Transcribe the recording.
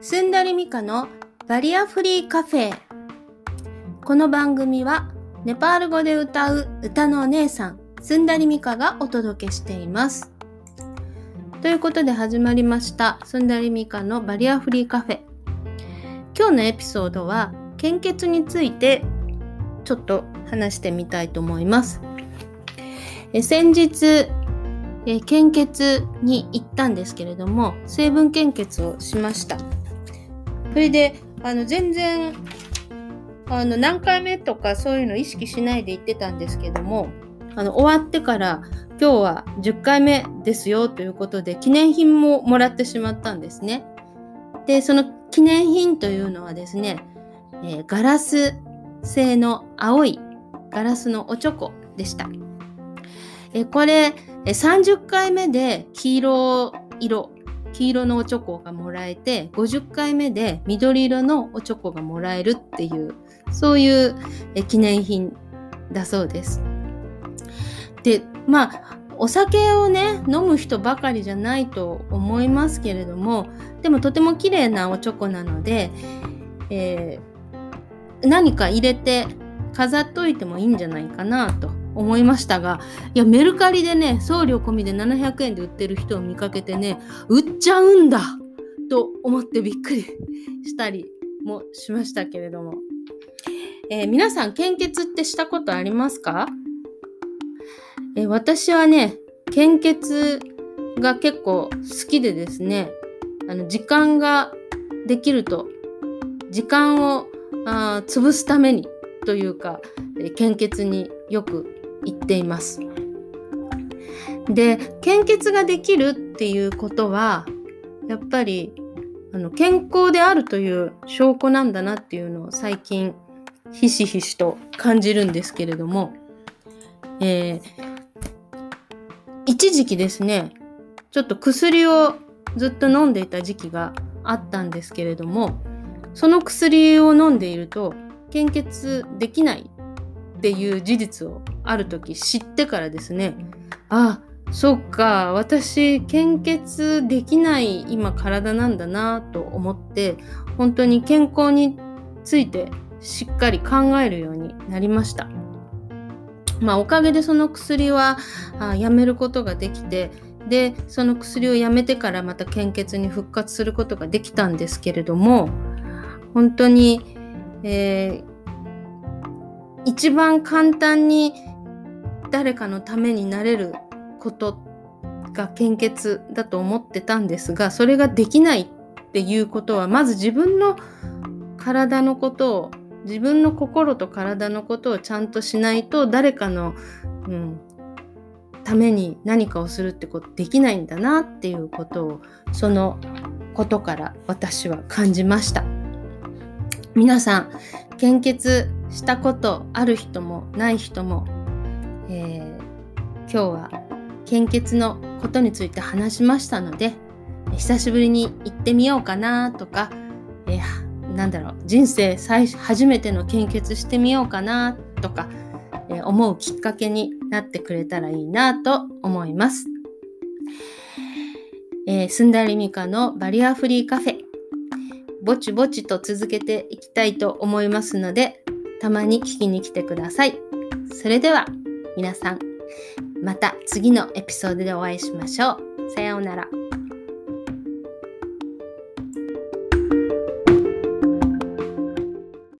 スンダリミカのバリアフリーカフェ。この番組はネパール語で歌う歌のお姉さんスンダリミカがお届けしています。ということで始まりましたスンダリミカのバリアフリーカフェ。今日のエピソードは献血についてちょっと話してみたいと思います。え先日え献血に行ったんですけれども成分献血をしました。それであの全然あの何回目とかそういうの意識しないで行ってたんですけどもあの終わってから今日は10回目ですよということで記念品ももらってしまったんですね。でその記念品というのはですね、えー、ガラス製の青いガラスのおチョコでした。えこれ30回目で黄色色黄色のおチョコがもらえて50回目で緑色のおチョコがもらえるっていうそういう記念品だそうです。でまあお酒をね飲む人ばかりじゃないと思いますけれどもでもとても綺麗なおチョコなので、えー、何か入れて飾っといてもいいんじゃないかなと思いましたがいやメルカリでね送料込みで700円で売ってる人を見かけてね売っちゃうんだと思ってびっくりしたりもしましたけれども、えー、皆さん献血ってしたことありますか、えー、私はね献血が結構好きでですねあの時間ができると時間をあ潰すためにというか、え献血によく言っています。で献血ができるっていうことはやっぱりあの健康であるという証拠なんだなっていうのを最近ひしひしと感じるんですけれども、えー、一時期ですねちょっと薬をずっと飲んでいた時期があったんですけれどもその薬を飲んでいると献血できないっていう事実をある時知ってからですねあそっか私献血できない今体なんだなと思って本当に健康についてしっかり考えるようになりました。まあおかげでその薬はあやめることができてでその薬をやめてからまた献血に復活することができたんですけれども本当に、えー、一番簡単に誰かのためになれることが献血だと思ってたんですがそれができないっていうことはまず自分の体のことを自分の心と体のことをちゃんとしないと誰かの、うん、ために何かをするってことできないんだなっていうことをそのことから私は感じました。皆さん献血したことある人もない人もえー、今日は献血のことについて話しましたので久しぶりに行ってみようかなとか、えー、なんだろう人生最初めての献血してみようかなとか、えー、思うきっかけになってくれたらいいなと思います。えー、スンダリミカのバリアフリーカフェぼちぼちと続けていきたいと思いますのでたまに聞きに来てください。それでは皆さん、また次のエピソードでお会いしましょう。さようなら。